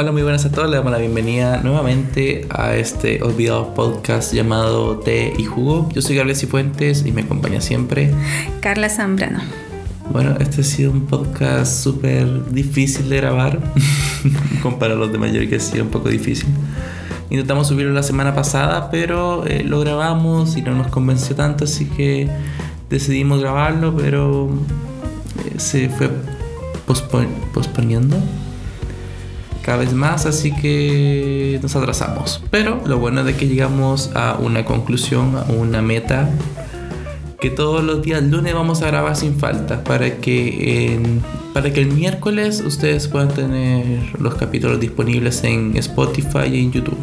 Hola, muy buenas a todos. Le damos la bienvenida nuevamente a este olvidado podcast llamado Té y Jugo. Yo soy Gabriel Cifuentes y me acompaña siempre Carla Zambrano. Bueno, este ha sido un podcast súper difícil de grabar comparado a los de mayor que ha sido un poco difícil. Intentamos subirlo la semana pasada, pero eh, lo grabamos y no nos convenció tanto, así que decidimos grabarlo, pero eh, se fue posponiendo cada vez más, así que nos atrasamos. Pero lo bueno es de que llegamos a una conclusión, a una meta, que todos los días lunes vamos a grabar sin falta, para que, para que el miércoles ustedes puedan tener los capítulos disponibles en Spotify y en YouTube.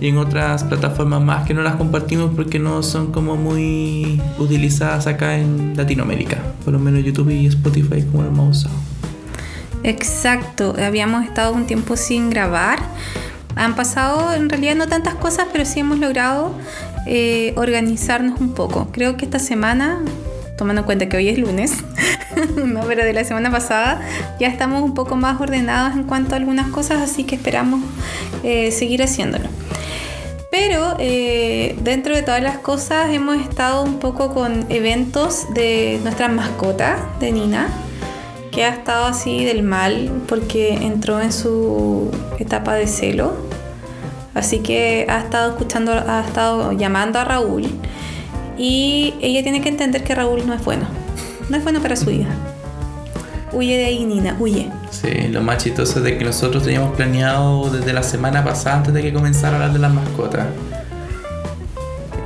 Y en otras plataformas más que no las compartimos porque no son como muy utilizadas acá en Latinoamérica. Por lo menos YouTube y Spotify como lo hemos usado. Exacto, habíamos estado un tiempo sin grabar. Han pasado en realidad no tantas cosas, pero sí hemos logrado eh, organizarnos un poco. Creo que esta semana, tomando en cuenta que hoy es lunes, pero de la semana pasada ya estamos un poco más ordenados en cuanto a algunas cosas, así que esperamos eh, seguir haciéndolo. Pero eh, dentro de todas las cosas hemos estado un poco con eventos de nuestra mascota, de Nina que ha estado así del mal porque entró en su etapa de celo. Así que ha estado escuchando, ha estado llamando a Raúl y ella tiene que entender que Raúl no es bueno. No es bueno para su hija. Huye de ahí, Nina, huye. Sí, lo más chistoso es de que nosotros teníamos planeado desde la semana pasada, antes de que comenzara a hablar de las mascotas.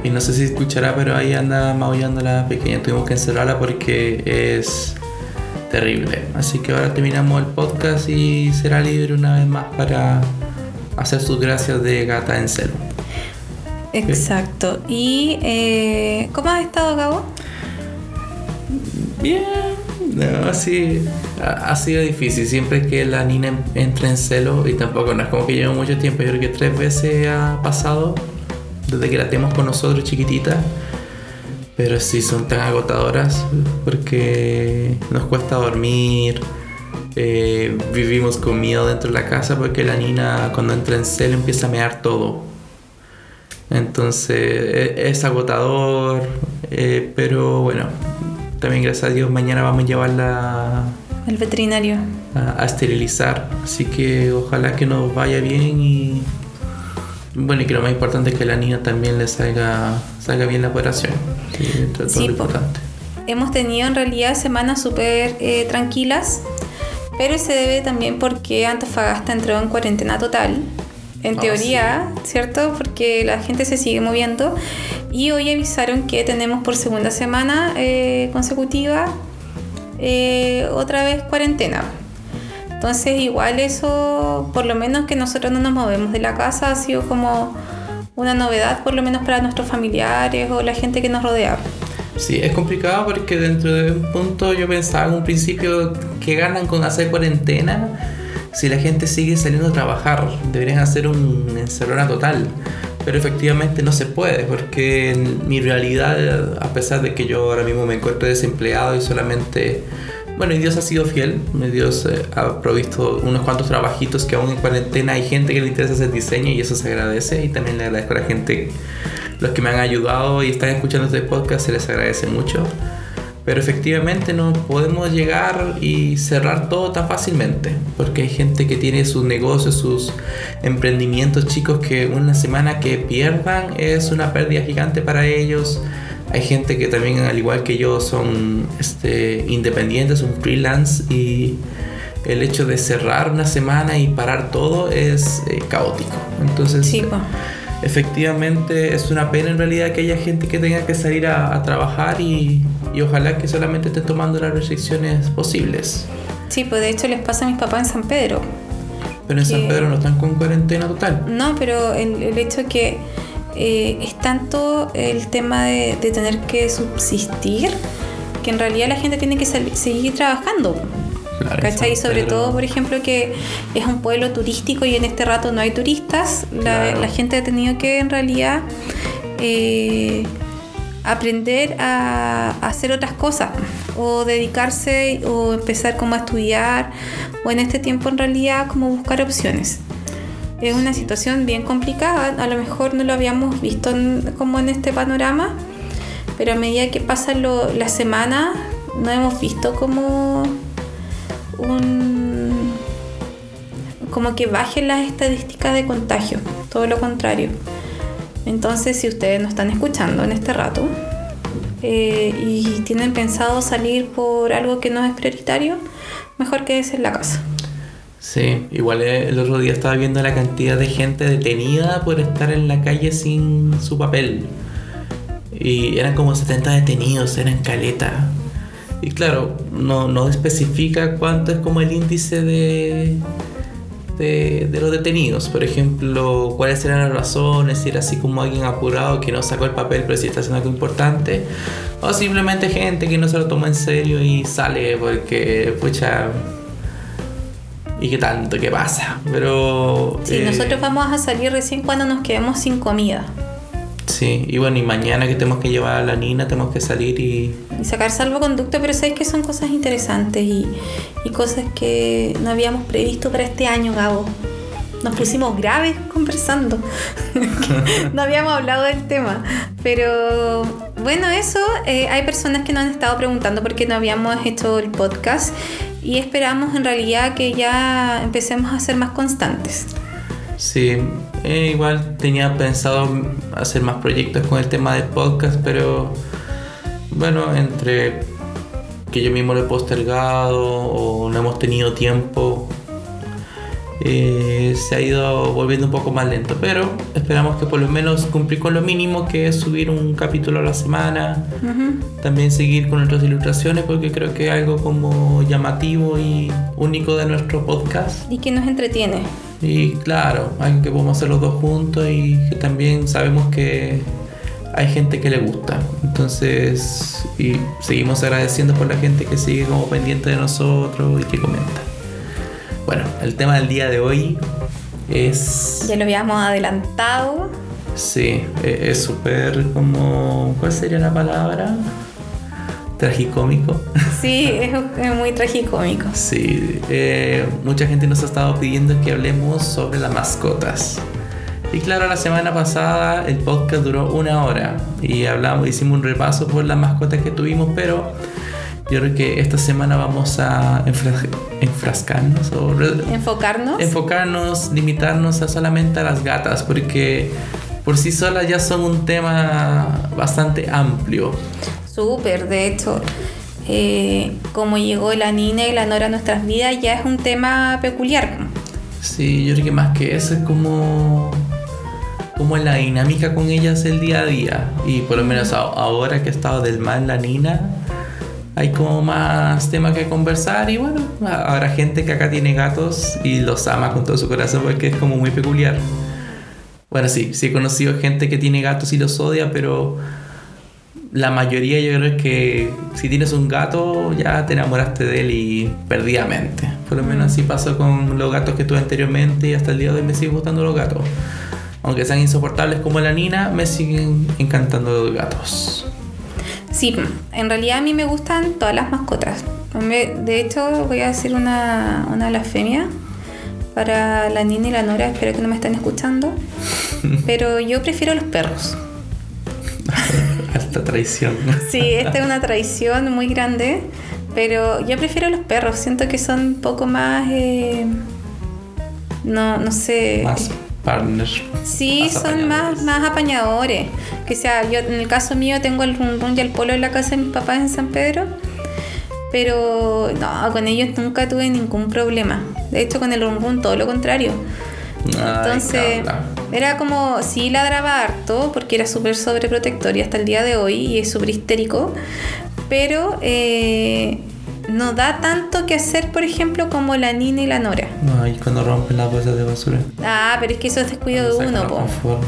Y no sé si escuchará, pero ahí anda maullando la pequeña. Tuvimos que encerrarla porque es terrible. Así que ahora terminamos el podcast y será libre una vez más para hacer sus gracias de gata en celo. Exacto. ¿Y eh, cómo has estado, Gabo? Bien. No, así ha, sido difícil. Siempre que la niña entra en celo, y tampoco no es como que llevo mucho tiempo, yo creo que tres veces ha pasado desde que la tenemos con nosotros chiquitita pero sí son tan agotadoras porque nos cuesta dormir. Eh, vivimos con miedo dentro de la casa porque la niña cuando entra en celo empieza a mear todo. Entonces e, es, agotador, eh, pero bueno, también gracias a Dios mañana vamos a llevarla al veterinario a, a esterilizar. Así que ojalá que nos vaya bien y bueno, y que lo más importante es que la niña también le salga, salga bien la operación. Sí, importante. Hemos tenido en realidad semanas súper eh, tranquilas, pero se debe también porque Antofagasta entró en cuarentena total. En ah, teoría, ¿cierto? Porque la gente se sigue moviendo. Y hoy avisaron que tenemos por segunda semana eh, consecutiva eh, otra vez cuarentena. Entonces igual eso, por lo menos que nosotros no nos movemos de la casa, ha sido como una novedad, por lo menos para nuestros familiares o la gente que nos rodea. Sí, es complicado porque dentro de un punto yo pensaba en un principio que ganan con hacer cuarentena si la gente sigue saliendo a trabajar. Deberían hacer un encerrona total. Pero efectivamente no se puede porque en mi realidad, a pesar de que yo ahora mismo me encuentro desempleado y solamente bueno, y Dios ha sido fiel. Dios eh, ha provisto unos cuantos trabajitos que aún en cuarentena hay gente que le interesa hacer diseño y eso se agradece. Y también le agradezco a la gente, los que me han ayudado y están escuchando este podcast, se les agradece mucho. Pero efectivamente no podemos llegar y cerrar todo tan fácilmente, porque hay gente que tiene sus negocios, sus emprendimientos chicos que una semana que pierdan es una pérdida gigante para ellos hay gente que también, al igual que yo, son este, independientes, son freelance y el hecho de cerrar una semana y parar todo es eh, caótico. Entonces, efectivamente es una pena en realidad que haya gente que tenga que salir a, trabajar y, y, ojalá que solamente estén tomando las restricciones posibles. Sí, pues de hecho les pasa a mis papás en San Pedro. Pero en San Pedro no están con cuarentena total. No, pero el, el hecho que eh, es tanto el tema de, tener que subsistir que en realidad la gente tiene que seguir trabajando. ¿Cachai? sobre todo, por ejemplo, que es un pueblo turístico y en este rato no hay turistas, la, gente ha tenido que en realidad eh, aprender a, hacer otras cosas. o dedicarse o empezar como a estudiar o en este tiempo en realidad como buscar opciones. Es una situación bien complicada, a lo mejor no lo habíamos visto como en este panorama, pero a medida que pasan las semanas no hemos visto como un como que bajen las estadísticas de contagio, todo lo contrario. Entonces, si ustedes nos están escuchando en este rato eh, y tienen pensado salir por algo que no es prioritario, mejor quédese en la casa. Sí, igual el otro día estaba viendo la cantidad de gente detenida por estar en la calle sin su papel. Y eran como 70 detenidos, eran caleta. Y claro, no, no especifica cuánto es como el índice de, de, los detenidos. Por ejemplo, cuáles eran las razones, si era así como alguien apurado que no sacó el papel pero si está haciendo algo importante. O simplemente gente que no se lo toma en serio y sale porque, pucha, y qué tanto, qué pasa. Pero. Sí, eh, nosotros vamos a salir recién cuando nos quedemos sin comida. Sí, y bueno, y mañana que tenemos que llevar a la Nina, tenemos que salir y... Y sacar salvoconducto, pero sabéis que son cosas interesantes y, y cosas que no habíamos previsto para este año, Gabo. Nos pusimos graves conversando. no habíamos hablado del tema. Pero bueno, eso, eh, hay personas que nos han estado preguntando por qué no habíamos hecho el podcast y esperamos en realidad que ya empecemos a ser más constantes. Sí, eh, igual tenía pensado hacer más proyectos con el tema del podcast, pero bueno, entre que yo mismo lo he postergado o no hemos tenido tiempo, eh, se ha ido volviendo un poco más lento. Pero esperamos que por lo menos cumplir con lo mínimo, que es subir un capítulo a la semana. También seguir con nuestras ilustraciones, porque creo que es algo como llamativo y único de nuestro podcast. Y que nos entretiene. Y claro, algo que podemos hacer los dos juntos y que también sabemos que hay gente que le gusta. Entonces, y seguimos agradeciendo por la gente que sigue como pendiente de nosotros y que comenta. Bueno, el tema del día de hoy es... Ya lo habíamos adelantado. Sí, e-, es súper como... ¿Cuál sería la palabra? tragicómico. Sí, es, muy tragicómico. Sí, eh, mucha gente nos ha estado pidiendo que hablemos sobre las mascotas. Y claro, la semana pasada el podcast duró una hora y hablamos, hicimos un repaso por las mascotas que tuvimos, pero yo creo que esta semana vamos a enfrascarnos o enfocarnos. Enfocarnos, limitarnos a solamente a las gatas, porque por sí solas ya son un tema bastante amplio. Súper, de hecho, eh, como llegó la niña y la nora a nuestras vidas, ya es un tema peculiar. Sí, yo creo que más que eso es como como la dinámica con ellas el día a día. Y por lo menos ahora que ha estado del mal la Nina, hay como más tema que conversar. Y bueno, habrá gente que acá tiene gatos y los ama con todo su corazón porque es como muy peculiar. Bueno, sí, sí he conocido gente que tiene gatos y los odia, pero la mayoría yo creo que si tienes un gato ya te enamoraste de él y perdidamente. Por lo menos así pasó con los gatos que tuve anteriormente y hasta el día de hoy me siguen gustando los gatos. Aunque sean insoportables como la Nina, me siguen encantando los gatos. Sí, en realidad a mí me gustan todas las mascotas. De hecho, voy a hacer una, una blasfemia para la Nina y la Nora, espero que no me estén escuchando. Pero yo prefiero los perros. Esta traición. Sí, esta es una traición muy grande, pero yo prefiero los perros, siento que son un poco más... Eh, no, no sé... Más partners. Sí, son más, más apañadores. Que sea, yo en el caso mío tengo el run run y el polo en la casa de mis papás en San Pedro. Pero no, con ellos nunca tuve ningún problema. De hecho, con el run run todo lo contrario. Entonces, era como, sí ladraba harto, porque era súper sobreprotector y hasta el día de hoy, y es súper histérico, pero eh, no da tanto que hacer, por ejemplo, como la Nina y la Nora. No, y cuando rompen las bolsas de basura. Ah, pero es que eso es descuido de uno, po.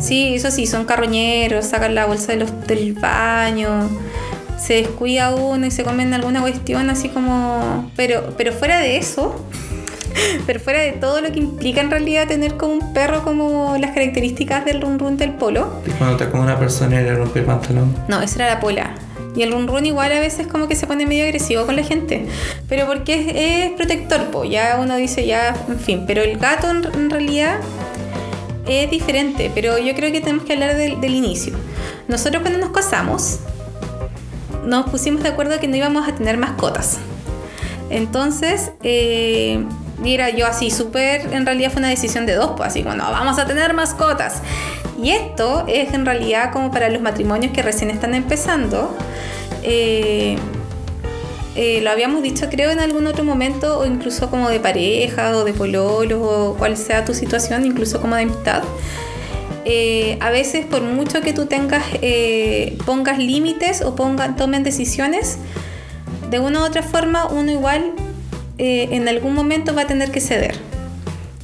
Sí, eso sí, son carroñeros, sacan la bolsa de los, del baño se descuida uno y se comen alguna cuestión así como pero pero fuera de eso pero fuera de todo lo que implica en realidad tener como un perro como las características del run run del polo. ¿Y cuando te come una persona y le rompe el pantalón? No, esa era la pola. Y el run run igual a veces como que se pone medio agresivo con la gente. Pero porque es, protector, pues ya uno dice ya, en fin. Pero el gato en, realidad es diferente. Pero yo creo que tenemos que hablar del, inicio. Nosotros cuando nos casamos, nos pusimos de acuerdo que no íbamos a tener mascotas. Entonces, eh, era yo así, súper, en realidad fue una decisión de dos, pues así, bueno, vamos a tener mascotas. Y esto es en realidad como para los matrimonios que recién están empezando. Eh, eh, lo habíamos dicho creo en algún otro momento, o incluso como de pareja, o de pololo, o cual sea tu situación, incluso como de amistad. Eh, a veces por mucho que tú tengas, pongas límites o ponga, tomen decisiones, de una u otra forma uno igual en algún momento va a tener que ceder.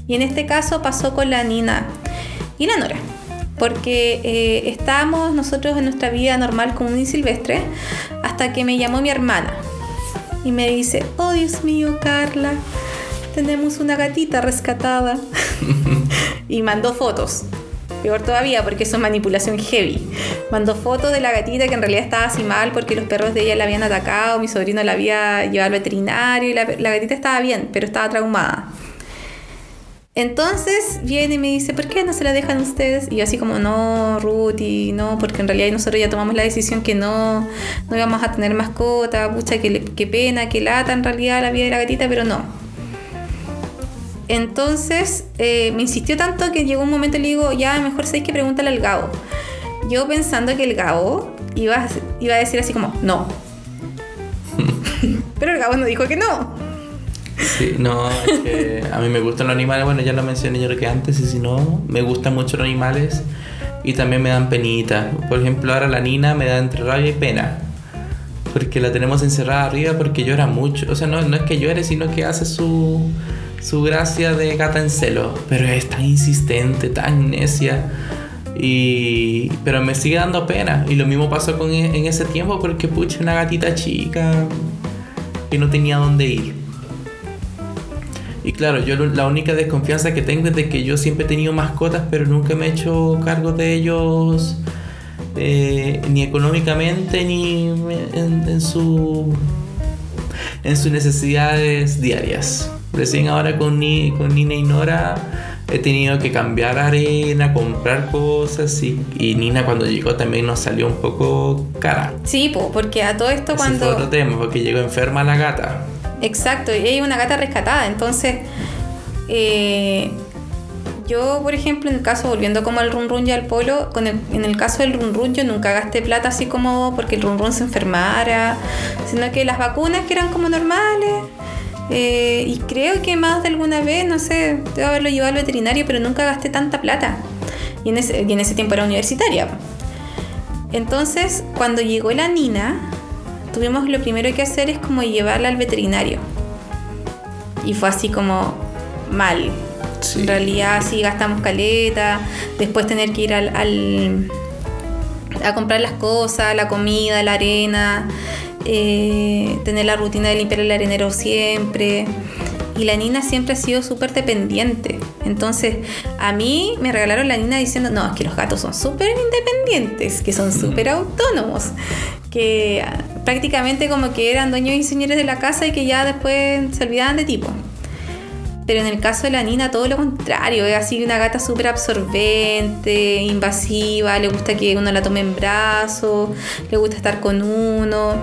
Y en este caso pasó con la Nina y la Nora porque eh, estábamos nosotros en nuestra vida normal común y silvestre hasta que me llamó mi hermana y me dice, oh Dios mío, Carla, tenemos una gatita rescatada y mandó fotos. Peor todavía porque eso es manipulación heavy. Mandó fotos de la gatita que en realidad estaba así mal porque los perros de ella la habían atacado, mi sobrino la había llevado al veterinario y la gatita estaba bien, pero estaba traumada. Entonces viene y me dice, ¿por qué no se la dejan ustedes? Y yo así como, no, Ruth, y no, porque en realidad nosotros ya tomamos la decisión que no, no íbamos a tener mascota, pucha, qué, pena, qué lata en realidad la vida de la gatita, pero no. Entonces eh, me insistió tanto que llegó un momento y le digo, ya, mejor sabéis que pregúntale al Gabo. Yo pensando que el Gabo iba iba a decir así como, no. pero el Gabo no dijo que no. Sí, no, es que a mí me gustan los animales, bueno, ya lo mencioné yo creo que antes, y si no, me gustan mucho los animales y también me dan penita. Por ejemplo, ahora la Nina me da entre rabia y pena. Porque la tenemos encerrada arriba porque llora mucho. O sea, no, no es que llore, sino que hace su, su gracia de gata en celo. Pero es tan insistente, tan necia. Y, pero me sigue dando pena. Y lo mismo pasó con, e, en ese tiempo porque, pucha, una gatita chica que no tenía dónde ir. Y claro, yo la única desconfianza que tengo es de que yo siempre he tenido mascotas, pero nunca me he hecho cargo de ellos eh, ni económicamente ni en, su en sus necesidades diarias. Recién ahora con, Ni, con Nina y Nora he tenido que cambiar arena, comprar cosas y, y, Nina cuando llegó también nos salió un poco cara. Sí, porque a todo esto cuando... Fue otro tema, porque llegó enferma la gata. Exacto, y hay una gata rescatada. Entonces, eh, yo, por ejemplo, en el caso, volviendo como al run run y al polo, con en el caso del run run yo nunca gasté plata así como porque el run run se enfermara, sino que las vacunas que eran como normales. Eh, y creo que más de alguna vez, no sé, debo haberlo llevado al veterinario, pero nunca gasté tanta plata. Y en ese, y en ese tiempo era universitaria. Entonces, cuando llegó la Nina, tuvimos lo primero que hacer es como llevarla al veterinario. Y fue así como mal. En realidad sí gastamos caleta, después tener que ir al, a comprar las cosas, la comida, la arena, eh, tener la rutina de limpiar el arenero siempre. Y la Nina siempre ha sido súper dependiente. Entonces, a mí me regalaron la Nina diciendo, no, es que los gatos son súper independientes, que son súper autónomos, que prácticamente como que eran dueños y señores de la casa y que ya después se olvidaban de tipo. Pero en el caso de la Nina, todo lo contrario, es así una gata súper absorbente, invasiva, le gusta que uno la tome en brazos, le gusta estar con uno.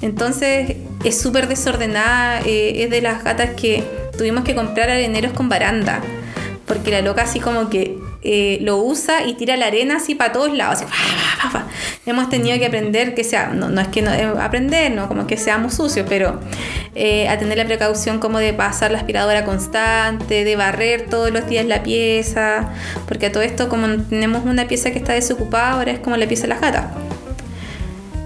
Entonces es súper desordenada, eh, es de las gatas que tuvimos que comprar areneros con baranda, porque la loca así como que eh, lo usa y tira la arena así para todos lados. Hemos tenido que aprender que sea, no, es que no, eh, aprender, ¿no? como que seamos sucios, pero eh, a tener la precaución como de pasar la aspiradora constante, de barrer todos los días la pieza, porque a todo esto como tenemos una pieza que está desocupada, ahora es como la pieza de las gatas.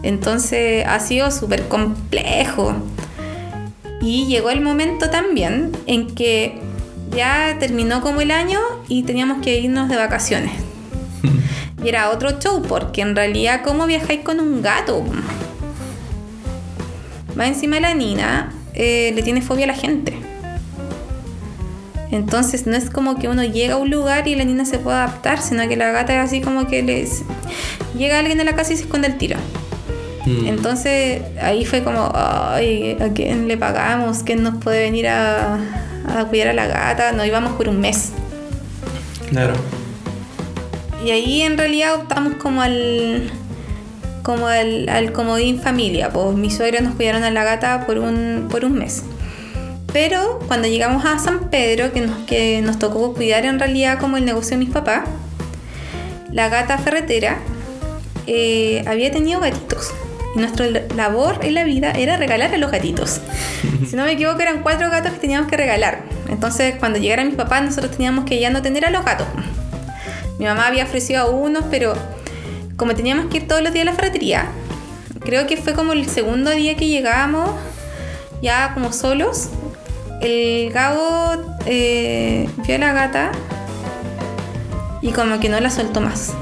Entonces ha sido súper complejo. Y llegó el momento también en que ya terminó como el año y teníamos que irnos de vacaciones. y era otro show, porque en realidad, ¿cómo viajáis con un gato? Va encima la Nina, eh, le tiene fobia a la gente. Entonces no es como que uno llega a un lugar y la Nina se puede adaptar, sino que la gata es así como que les llega alguien a la casa y se esconde el tiro. Mm. Entonces ahí fue como, ay, ¿a quién le pagamos? ¿Quién nos puede venir a, a cuidar a la gata? Nos íbamos por un mes. Claro. Y ahí en realidad optamos como al como al, al comodín familia, pues mis suegros nos cuidaron a la gata por un, por un mes. Pero cuando llegamos a San Pedro, que nos, que nos tocó cuidar en realidad como el negocio de mis papás, la gata ferretera eh, había tenido gatitos. Y nuestra labor en la vida era regalar a los gatitos. si no me equivoco, eran cuatro gatos que teníamos que regalar. Entonces, cuando llegaran mis papás, nosotros teníamos que ya no tener a los gatos. Mi mamá había ofrecido a unos, pero como teníamos que ir todos los días a la ferretería, creo que fue como el segundo día que llegábamos, ya como solos, el Gabo eh, vio a la gata y como que no la soltó más.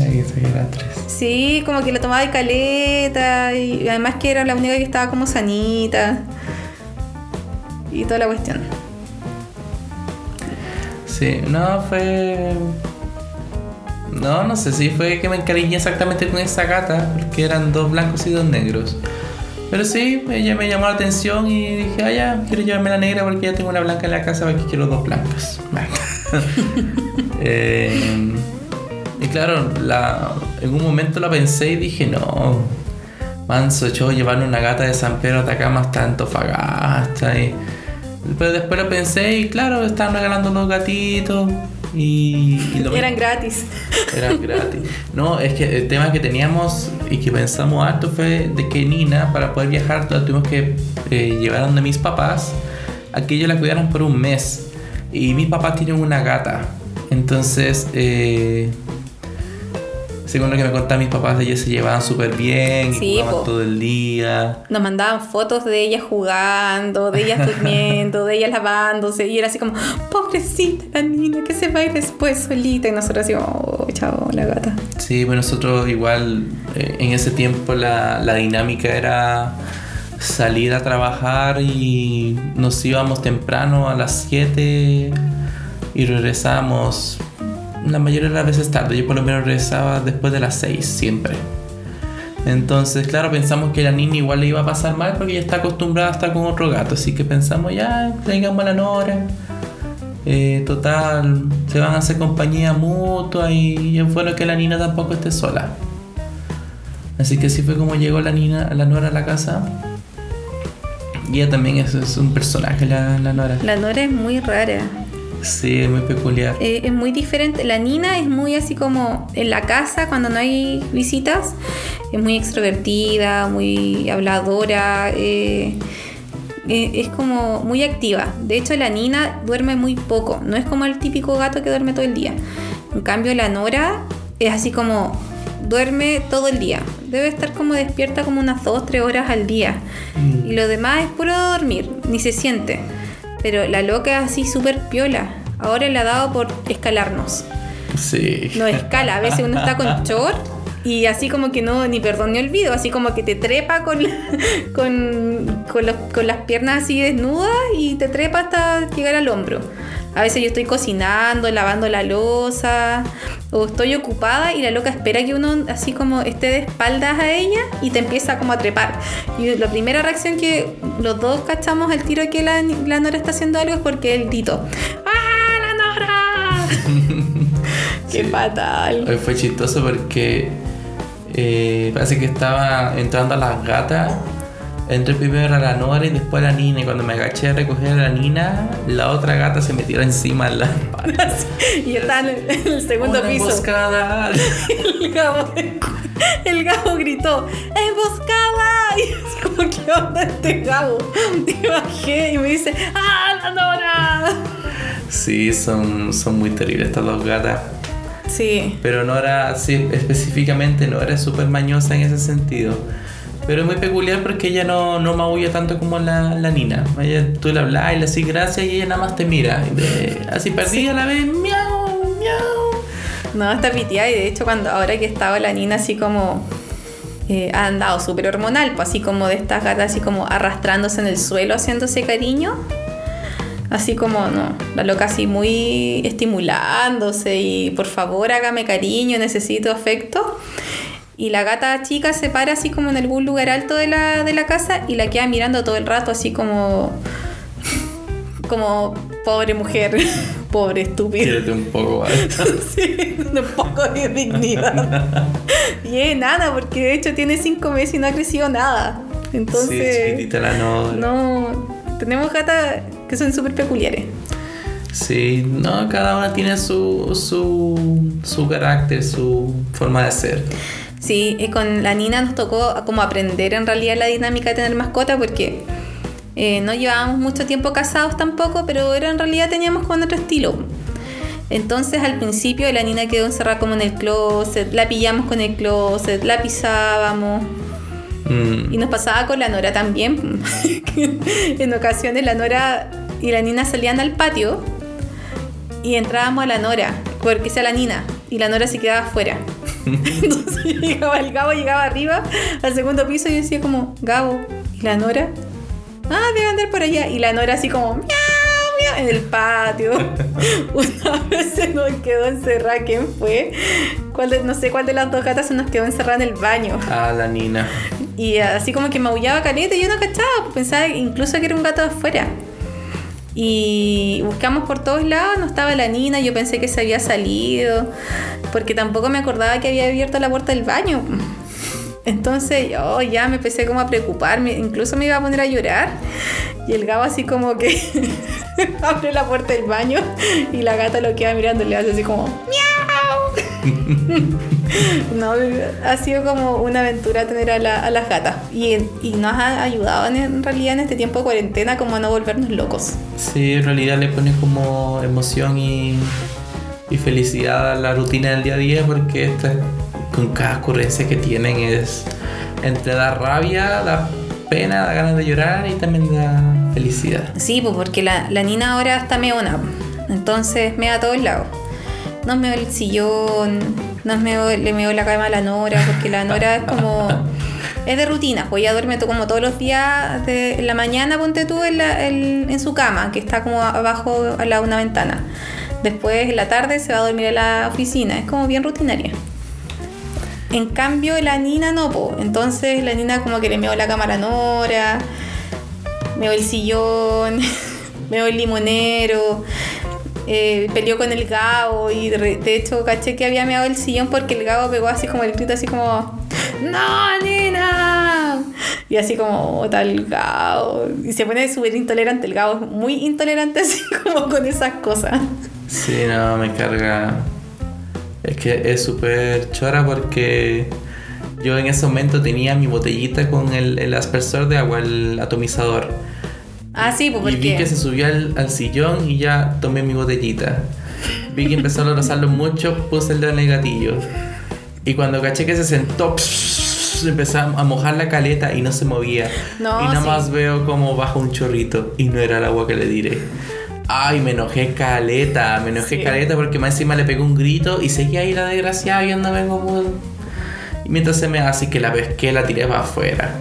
Ahí se era tres. Sí, como que la tomaba de caleta y además que era la única que estaba como sanita y toda la cuestión. Sí, no, fue. No, no sé si fue que me encariñé exactamente con esa gata, porque eran dos blancos y dos negros. Pero sí, ella me llamó la atención y dije, ah, ya, quiero llevarme la negra porque ya tengo una blanca en la casa, porque quiero dos blancas. Eh, y claro, la, en un momento la pensé y dije, no, manso, yo llevarle una gata de San Pedro a Atacama hasta Antofagasta. Y, pero después lo pensé y claro, estaban regalando los gatitos. Y, y lo Eran gratis. Eran gratis. No, es que el tema que teníamos y que pensamos harto fue de que Nina, para poder viajar, la tuvimos que eh, llevar donde mis papás, a que ellos la cuidaran por un mes. Y mis papás tienen una gata. Entonces, eh, según lo que me contaban mis papás, ellos se llevaban súper bien, Sí, y jugaban po. todo el día. Nos mandaban fotos de ella jugando, de ella durmiendo, de ella lavándose. Y era así como, pobrecita la niña que se va a ir después solita. Y nosotros así oh, chao, la gata. Sí, pues nosotros igual eh, en ese tiempo la, la dinámica era salir a trabajar y nos íbamos temprano a las 7 y regresábamos la mayoría de las veces tarde. Yo por lo menos regresaba después de las 6 siempre. Entonces, claro, pensamos que la niña igual le iba a pasar mal porque ella está acostumbrada a estar con otro gato. Así que pensamos, ya, traigamos a la Nora. Eh, total, se van a hacer compañía mutua y es bueno que la Nina tampoco esté sola. Así que así fue como llegó la Nina, la Nora a la casa. Y ella también es, es un personaje, la, la Nora. La Nora es muy rara. Sí, es muy peculiar. Eh, es muy diferente. La Nina es muy así como en la casa, cuando no hay visitas, es muy extrovertida, muy habladora, eh, eh, es como muy activa. De hecho, la Nina duerme muy poco, no es como el típico gato que duerme todo el día. En cambio, la Nora es así como duerme todo el día. Debe estar como despierta como unas 2, 3 horas al día. Mm. Y lo demás es puro dormir, ni se siente. Pero la loca es así súper piola. Ahora le ha dado por escalarnos. Sí. No escala, a veces uno está con short y así como que no, ni perdón ni olvido, así como que te trepa con, con, con, los- con las piernas así desnudas y te trepa hasta llegar al hombro. A veces yo estoy cocinando, lavando la losa o estoy ocupada y la loca espera que uno así como esté de espaldas a ella y te empieza como a trepar. Y la primera reacción que los dos cachamos al tiro que la, la Nora está haciendo algo es porque el Tito. ¡Ah, la Nora! ¡Qué Sí. fatal! Hoy fue chistoso porque eh, parece que estaba entrando a las gatas. Entré primero a la Nora y después a la Nina. Y cuando me agaché a recoger a la Nina, la otra gata se metió encima de la espalda. Y está en el, segundo Una piso. emboscada. El Gabo, el Gabo gritó, ¡emboscada! Y así como, ¿qué onda este Gabo? Y bajé y me dice, ¡ah, la Nora! Sí, son, son muy terribles estas dos gatas. Sí, Pero Nora, sí, específicamente Nora es súper mañosa en ese sentido. Pero es muy peculiar porque ella no, no maulla tanto como la, la Nina. Ella, tú le hablas y le haces gracias y ella nada más te mira. Te- así perdida la ves, miau, miau. no, está pitiada y de hecho cuando ahora que estaba la Nina así como... eh, ha andado súper hormonal, pues así como de estas gatas así como arrastrándose en el suelo haciéndose cariño. Así como, no, la loca así muy estimulándose y por favor hágame cariño, necesito afecto. Y la gata chica se para así como en algún lugar alto de la, de la casa y la queda mirando todo el rato así como... Como pobre mujer, pobre estúpida. Quédate un poco alto. Sí, un poco de dignidad. Y es nada, porque de hecho tiene cinco meses y no ha crecido nada. Entonces. Sí, chiquitita la Nora. No, tenemos gatas que son súper peculiares. Sí, no, cada una tiene su, su, su carácter, su forma de ser. Sí, y con la Nina nos tocó como aprender en realidad la dinámica de tener mascota porque eh, no llevábamos mucho tiempo casados tampoco, pero era en realidad teníamos como otro estilo. Entonces al principio la Nina quedó encerrada como en el closet, la pillamos con el closet, la pisábamos. Mm. Y nos pasaba con la Nora también. en ocasiones la Nora y la Nina salían al patio y entrábamos a la Nora, porque sea la Nina, y la Nora se quedaba afuera. Entonces llegaba el Gabo, llegaba arriba al segundo piso y yo decía como, Gabo, ¿y la Nora? Ah, debe andar por allá. Y la Nora así como, miau, miau, en el patio. Una vez se nos quedó encerrada, ¿quién fue? ¿Cuál de- no sé cuál de las dos gatas se nos quedó encerrada en el baño. Ah, la Nina. Y así como que maullaba caleta y yo no cachaba, pues pensaba incluso que era un gato de afuera. Y buscamos por todos lados, no estaba la Nina, yo pensé que se había salido, porque tampoco me acordaba que había abierto la puerta del baño. Entonces yo ya me empecé como a preocuparme, incluso me iba a poner a llorar. Y el Gabo así como que abre la puerta del baño y la gata lo queda mirando y le hace así como ¡Miau! No, ha sido como una aventura tener a, la- a las gatas y, y nos ha ayudado en, en realidad en este tiempo de cuarentena como a no volvernos locos. Sí, en realidad le pone como emoción y, y felicidad a la rutina del día a día porque esta, con cada ocurrencia que tienen es entre da rabia, da pena, da ganas de llorar y también da felicidad. Sí, pues porque la, la Nina ahora está meona, entonces me da a todos lados. Nos meo el sillón, nos meo, le meo la cama a la Nora, porque la Nora es como... Es de rutina, pues ella duerme como todos los días de en la mañana, ponte tú en, la- en- en su cama, que está como abajo a la una ventana. Después en la tarde se va a dormir en la oficina, es como bien rutinaria. En cambio la Nina no, po. entonces la Nina como que le meo la cama a la Nora, meo el sillón, meo el limonero, eh, peleó con el Gabo y de, hecho caché que había meado el sillón porque el Gabo pegó así como el grito así como ¡No, Nina! Y así como "Oh, tal Gabo. Y se pone súper intolerante, el Gabo es muy intolerante así como con esas cosas. Sí, no, me carga. Es que es súper chora porque yo en ese momento tenía mi botellita con el, el aspersor de agua, el atomizador. Ah, sí, pues Y vi porque... que se subió al, al sillón y ya tomé mi botellita. Vi que empezó a abrazarlo mucho, puse el dedo en el gatillo. Y cuando caché que se sentó, empezó a mojar la caleta y no se movía. No, y nada sí. más veo como baja un chorrito y no era el agua que le diré. Ay, me enojé caleta, me enojé Sí. caleta porque más encima le pegó un grito y seguía ahí la desgraciada viéndome como... Y mientras se me así que la pesqué, la tiré para afuera.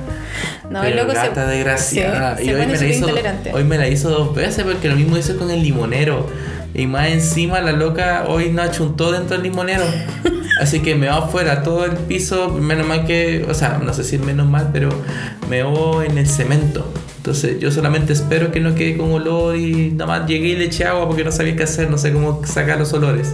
No, Pero el loco se- gata desgraciada. se- y se hoy me, la hizo, hoy me la hizo dos veces porque lo mismo hizo con el limonero. Y más encima la loca hoy no achuntó dentro del limonero. Así que me va afuera todo el piso. Menos mal que, o sea, no sé si es menos mal, pero me va en el cemento. Entonces yo solamente espero que no quede con olor y nada más llegué y le eché agua porque no sabía qué hacer, no sé cómo sacar los olores.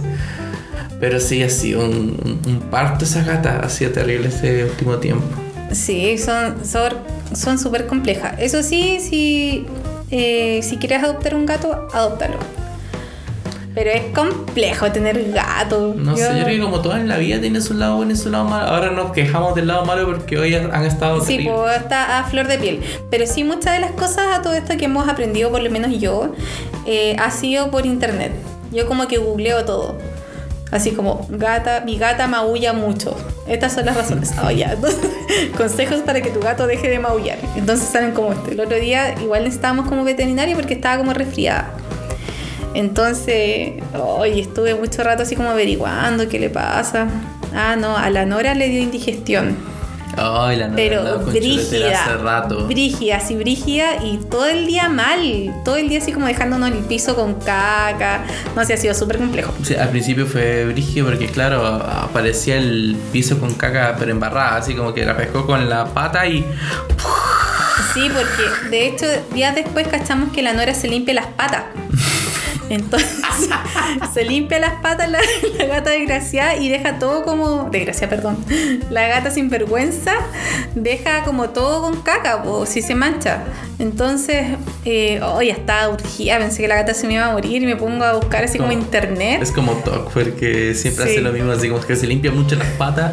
Pero sí, ha sido un, un, un parto esa gata, ha sido terrible este último tiempo. Sí, son son son súper complejas. Eso sí, si, eh, si quieres adoptar un gato, adóptalo. Pero es complejo tener gato. No sé, Yo- creo que como todo en la vida tiene su lado bueno y su lado malo. Ahora nos quejamos del lado malo porque hoy han estado Sí, pues está a flor de piel. Pero sí, muchas de las cosas a todo esto que hemos aprendido, por lo menos yo, eh, ha sido por internet. Yo como que googleo todo. Así como, gata, mi gata maulla mucho. Estas son las razones. Ah, ya. Entonces, consejos para que tu gato deje de maullar. Entonces salen como este. El otro día igual necesitábamos como veterinario porque estaba como resfriada. Entonces, hoy estuve mucho rato así como averiguando qué le pasa. Ah, no, a la Nora le dio indigestión. Ay, la Pero brígida. hace rato. Brígida, así brígida y todo el día mal. Todo el día así como dejándonos el piso con caca. No sé, ha sido súper complejo. Sí, al principio fue brígido porque, claro, aparecía el piso con caca pero embarrada, así como que la pescó con la pata y. Sí, porque de hecho días después cachamos que la Nora se limpia las patas. Entonces se limpia las patas la, la gata desgraciada y deja todo como. Desgraciada, perdón. La gata sin vergüenza deja como todo con caca, o si se mancha. Entonces, eh, oh, ya estaba urgida. Pensé que la gata se me iba a morir y me pongo a buscar así como Como- internet. Es como Doc, porque siempre Sí. hace lo mismo, así como que se limpia mucho las patas,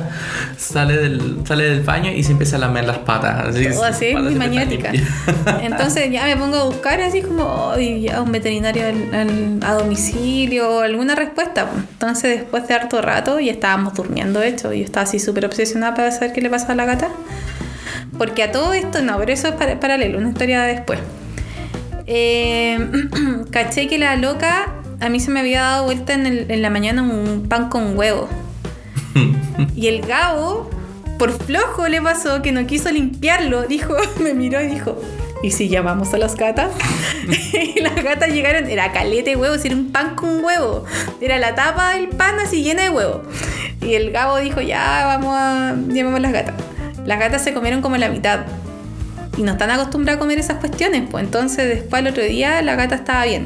sale del, sale del baño y se empieza a lamer las patas. Así, Todo así, patas muy maniática. Entonces ya me pongo a buscar así como "Ay, ya un veterinario al- al- a domicilio, alguna respuesta. pues. Entonces después de harto rato ya estábamos durmiendo, de hecho, y yo estaba así súper obsesionada para saber qué le pasa a la gata. Porque a todo esto, no, pero eso es para- paralelo, una historia de después. Eh, caché que la loca a mí se me había dado vuelta en, el- en la mañana un pan con huevo. Y el Gabo, por flojo le pasó que no quiso limpiarlo. Dijo, me miró y dijo, ¿y si llamamos a las gatas? y las gatas llegaron, era calete de huevos, era un pan con huevo. Era la tapa del pan así llena de huevo. Y el Gabo dijo, ya vamos a llamamos a las gatas. Las gatas se comieron como la mitad. Y no están acostumbradas a comer esas cuestiones, pues entonces después al otro día la gata estaba bien.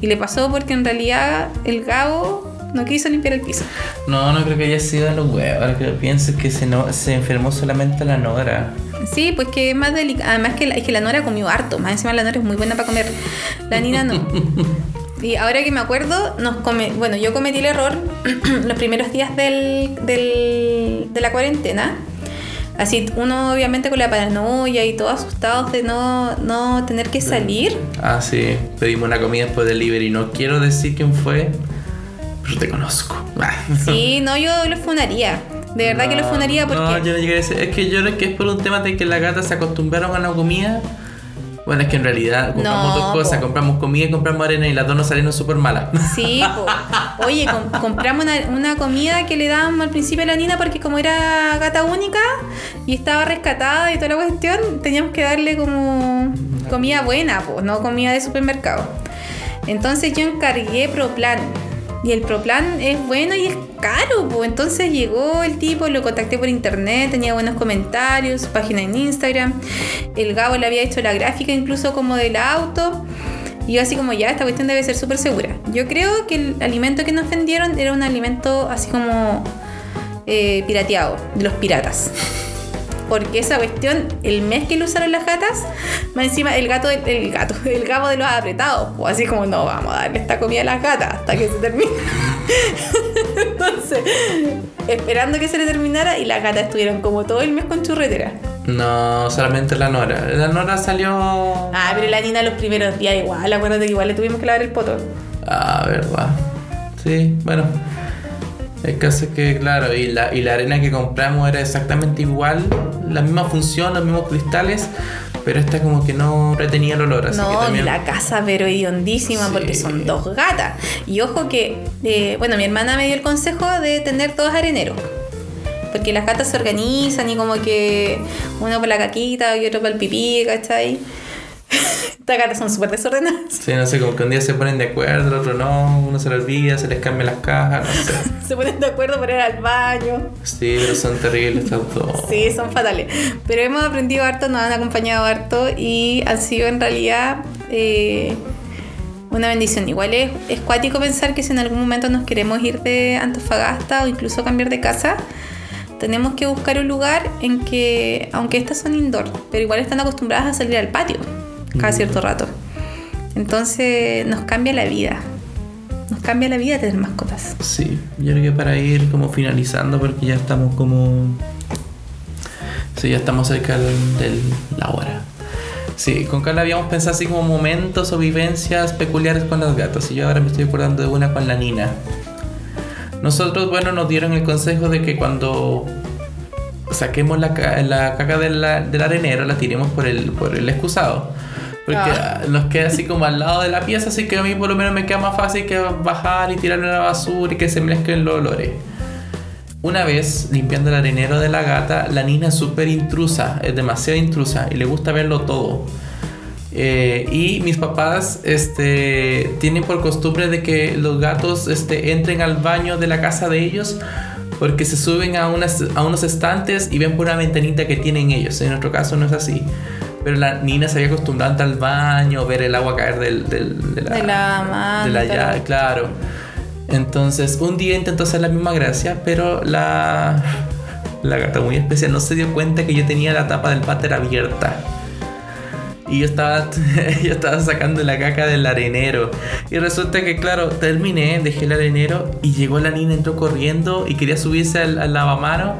Y le pasó porque en realidad el Gabo no quiso limpiar el piso. No, no creo que haya sido en los huevos. Ahora que lo pienso es que se, no, se enfermó solamente la Nora. Sí, pues que es más delicado. Además que la, es que la Nora comió harto. Más encima la Nora es muy buena para comer. La Nina no. Y ahora que me acuerdo, nos come, bueno, yo cometí el error los primeros días del, del- de la cuarentena. Así, uno obviamente con la paranoia y todo asustados de no, no tener que salir. Ah, sí. Pedimos una comida después del delivery. No quiero decir quién fue, pero te conozco. Ah. Sí, no, yo lo funaría. De verdad que lo No, funaría porque... No, yo no llegué a decir. Es que yo creo que es por un tema de que las gatas se acostumbraron a la comida. Bueno, es que en realidad compramos No, dos cosas: po. compramos comida y compramos arena y las dos nos salieron súper malas. Sí, po. oye, com- compramos una, una comida que le dábamos al principio a la Nina porque como era gata única y estaba rescatada y toda la cuestión, teníamos que darle como comida buena, pues, no comida de supermercado. Entonces yo encargué Proplan. Y el Proplan es bueno y es caro, pues. Entonces llegó el tipo, lo contacté por internet, tenía buenos comentarios, página en Instagram. El Gabo le había hecho la gráfica incluso como del auto. Y yo así como ya, esta cuestión debe ser súper segura. Yo creo que el alimento que nos vendieron era un alimento así como eh, pirateado, de los piratas. Porque esa cuestión, el mes que lo usaron las gatas, más encima el gato, del- el gato, el gabo de los apretados, pues así como no, vamos a darle esta comida a las gatas hasta que se termine. Entonces, esperando que se le terminara y las gatas estuvieron como todo el mes con churretera. No, solamente la Nora. La Nora salió. Ah, pero la Nina los primeros días igual, acuérdate que igual le tuvimos que lavar el poto. Ah, verdad. Sí, bueno. El caso es que, claro, y la, y la arena que compramos era exactamente igual, la misma función, los mismos cristales, pero esta como que no retenía el olor, así que No, también. la casa pero hediondísima Sí. porque son dos gatas. Y ojo que, eh, bueno, mi hermana me dio el consejo de tener dos areneros. Porque las gatas se organizan y como que uno para la caquita y otro para el pipí, ¿cachai? Estas gatas son súper desordenadas. Sí, no sé, como que un día se ponen de acuerdo, el otro no, uno se lo olvida, se les cambian las cajas, no sé. Se ponen de acuerdo para ir al baño. Sí, pero son terribles estas dos. Sí, son fatales. Pero hemos aprendido harto, nos han acompañado harto y han sido en realidad eh, una bendición. Igual es, es cuático pensar que si en algún momento nos queremos ir de Antofagasta o incluso cambiar de casa, tenemos que buscar un lugar en que, aunque estas son indoor, pero igual están acostumbradas a salir al patio cada cierto rato. Entonces nos cambia la vida. Nos cambia la vida tener mascotas. Sí, yo creo que para ir como finalizando, porque ya estamos como. Sí, ya estamos cerca de la hora. Sí, con Carla habíamos pensado así como momentos o vivencias peculiares con los gatos. Y yo ahora me estoy acordando de una con la Nina. Nosotros, bueno, nos dieron el consejo de que cuando saquemos la, la caca de la- del arenero, la tiremos por el, por el excusado. Porque Ah. nos queda así como al lado de la pieza, así que a mí por lo menos me queda más fácil que bajar y tirarle a la basura y que se mezclen los olores. una vez, limpiando el arenero de la gata, la Nina es súper intrusa, es demasiado intrusa y le gusta verlo todo. Eh, y mis papás este, tienen por costumbre de que los gatos este, entren al baño de la casa de ellos porque se suben a, unas, a unos estantes y ven por una ventanita que tienen ellos. En nuestro caso no es así. Pero la Nina se había acostumbrado al baño, ver el agua caer del, del- de la, De la de la llave, claro. Entonces, un día intentó hacer la misma gracia, pero la, la gata muy especial no se dio cuenta que yo tenía la tapa del váter abierta. Y yo estaba, yo estaba sacando la caca del arenero. Y resulta que, claro, terminé, dejé el arenero y llegó la niña, entró corriendo y quería subirse al, al lavamano.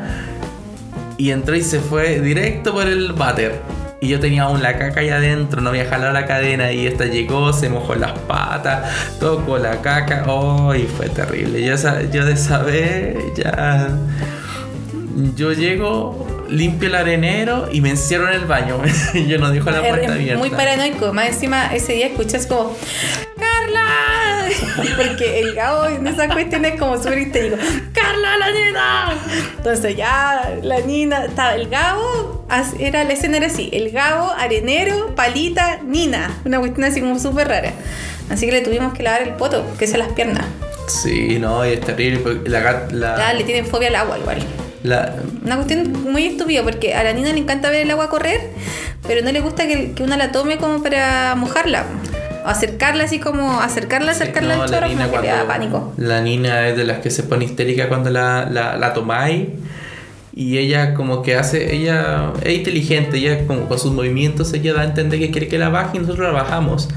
Y entró y se fue directo por el váter. Y yo tenía aún la caca ahí adentro, no había jalado la cadena. Y esta llegó, se mojó las patas, tocó la caca. ¡Oh! Y fue terrible. Yo, yo de saber, ya. Yo llego, limpio el arenero y me encierro en el baño. yo no dejo la puerta abierta. muy paranoico. Más encima, ese día escuchas como, ¡Carla! Porque el Gabo en esa cuestión es como súper histérico. ¡Carla, la nena! Entonces ya la Nina, estaba el Gabo, era, la escena era así: el Gabo, arenero, palita, Nina. Una cuestión así como súper rara. Así que le tuvimos que lavar el poto, que es las piernas. Sí, no, y es terrible. porque La, le tienen fobia al agua igual. la- Una cuestión muy estúpida porque a la Nina le encanta ver el agua correr, pero no le gusta que, que una la tome como para mojarla. Acercarla así como acercarla, acercarla no, al la chorro, Nina como que le da pánico. La Nina es de las que se pone histérica cuando la, la, la tomáis. Y ella como que hace, ella es inteligente, ella como con sus movimientos, ella da a entender que quiere que la baje y nosotros la bajamos.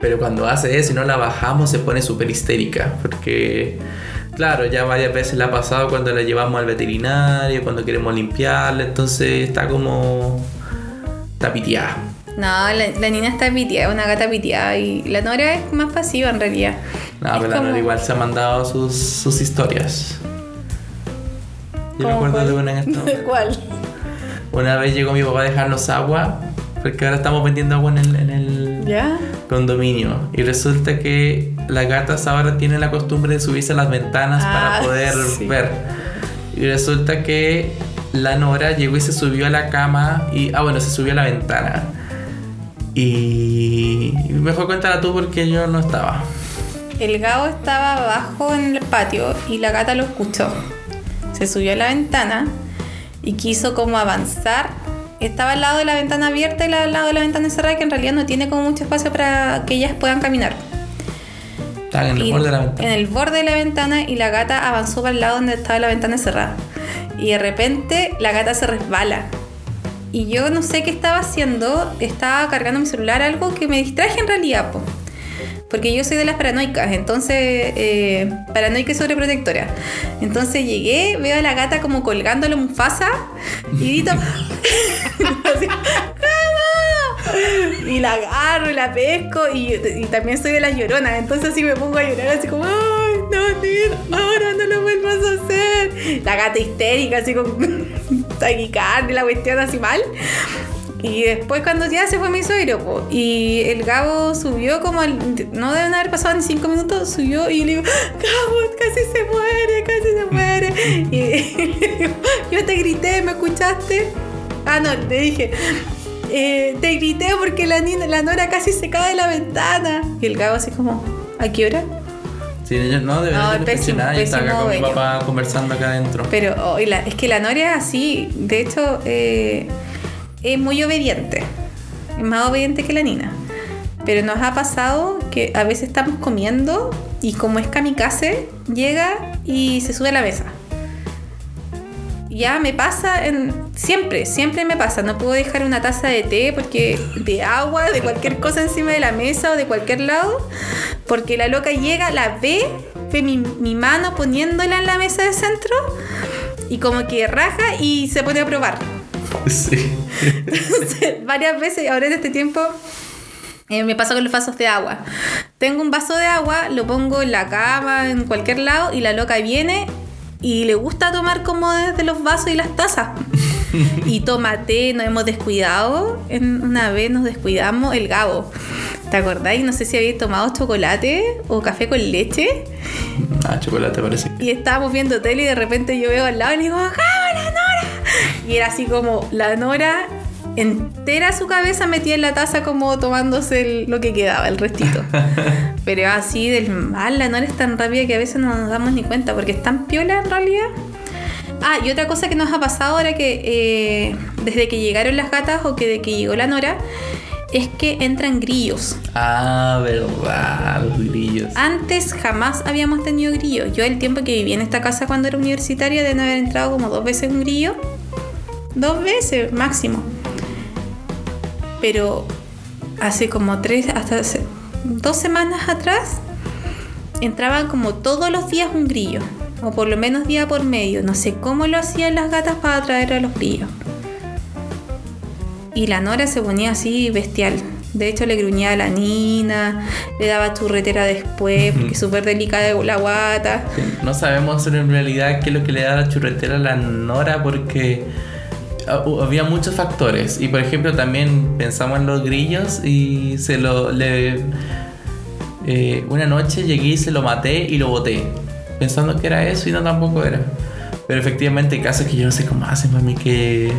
Pero cuando hace eso y no la bajamos se pone súper histérica. Porque, claro, ya varias veces le ha pasado cuando la llevamos al veterinario, cuando queremos limpiarla, entonces está como... Está piteada. No, la, la Nina está piteada, es una gata piteada y la Nora es más pasiva en realidad. No, Es pero la como- Nora igual se ha mandado sus, sus historias. Yo me ¿Cómo acuerdo cuál? de una en momento. ¿Cuál? Una vez llegó mi papá a dejarnos agua, porque ahora estamos vendiendo agua en el, en el ¿Ya? condominio. Y resulta que las gatas ahora tienen la costumbre de subirse a las ventanas Ah, para poder sí. ver. Y resulta que la Nora llegó y se subió a la cama y... Ah, bueno, se subió a la ventana. Y... Mejor cuéntala tú porque yo no estaba. El Gabo estaba abajo en el patio y la gata lo escuchó. Se subió a la ventana y quiso como avanzar. Estaba al lado de la ventana abierta y al lado de la ventana cerrada, que en realidad no tiene como mucho espacio para que ellas puedan caminar. Estaban en el Y- borde de la ventana. En el borde de la ventana y la gata avanzó para el lado donde estaba la ventana cerrada. Y de repente la gata se resbala. Y yo no sé qué estaba haciendo, estaba cargando mi celular, algo que me distraje en realidad, po. Porque yo soy de las paranoicas, entonces, eh, paranoica y sobreprotectora. Entonces llegué, veo a la gata como colgándole Mufasa y grito. Y la agarro la pesco y, y también soy de las lloronas, entonces así me pongo a llorar así como, ay, no, Nina, ahora no lo vuelvas a hacer. La gata histérica, así con taquicardia, la cuestión así mal. Y después cuando ya se fue mi suegro, po, y el Gabo subió como al, no deben haber pasado ni cinco minutos, subió y le digo, Gabo, casi se muere, casi se muere. Y le digo, yo te grité, ¿me escuchaste? Ah, no, le dije, "Eh, te grité porque la, nina- la Nora casi se cae de la ventana. Y el Gabo así como, ¿a qué hora? Sí, yo no, de verdad No, pésimo. Yo estaba acá con mi dueño. papá conversando acá adentro. Pero oh, y la- es que la Nora es así, de hecho, eh, es muy obediente. Es más obediente que la Nina. Pero nos ha pasado que a veces estamos comiendo y como es kamikaze, llega y se sube a la mesa. Ya me pasa en, siempre, siempre me pasa. No puedo dejar una taza de té porque de agua, de cualquier cosa encima de la mesa o de cualquier lado, porque la loca llega, la ve, ve mi, mi mano poniéndola en la mesa de centro y como que raja y se pone a probar. Sí. Varias veces, ahora en este tiempo, eh, me pasa con los vasos de agua. Tengo un vaso de agua, lo pongo en la cama, en cualquier lado, y la loca viene y le gusta tomar como desde los vasos y las tazas. y toma té, nos hemos descuidado. En una vez nos descuidamos, el Gabo. ¿Te acordáis? No sé si habéis tomado chocolate o café con leche. Ah, chocolate parece. Y estábamos viendo tele y de repente yo veo al lado y le digo, ¡acá la Nora! Y era así como la Nora entera su cabeza metía en la taza como tomándose el- lo que quedaba, el restito. Pero así del mal, la Nora es tan rápida que a veces no nos damos ni cuenta porque es tan piola en realidad. Ah, y otra cosa que nos ha pasado ahora que eh, desde que llegaron las gatas o que de que llegó la Nora es que entran grillos. Ah, verdad, los grillos. Antes jamás habíamos tenido grillos. Yo el tiempo que viví en esta casa cuando era universitaria de no haber entrado como dos veces un grillo. Dos veces máximo. Pero hace como tres, hasta hace dos semanas atrás, entraban como todos los días un grillo. O por lo menos día por medio. No sé cómo lo hacían las gatas para atraer a los grillos. Y la Nora se ponía así bestial. De hecho, le gruñía a la Nina, le daba churretera después, porque súper delicada la guata. No sabemos en realidad qué es lo que le da la churretera a la Nora porque había muchos factores. Y por ejemplo también pensamos en los grillos y se lo... Le, eh, una noche llegué y se lo maté y lo boté. Pensando que era eso y no tampoco era. Pero efectivamente casos que yo no sé cómo hacen, mami, que...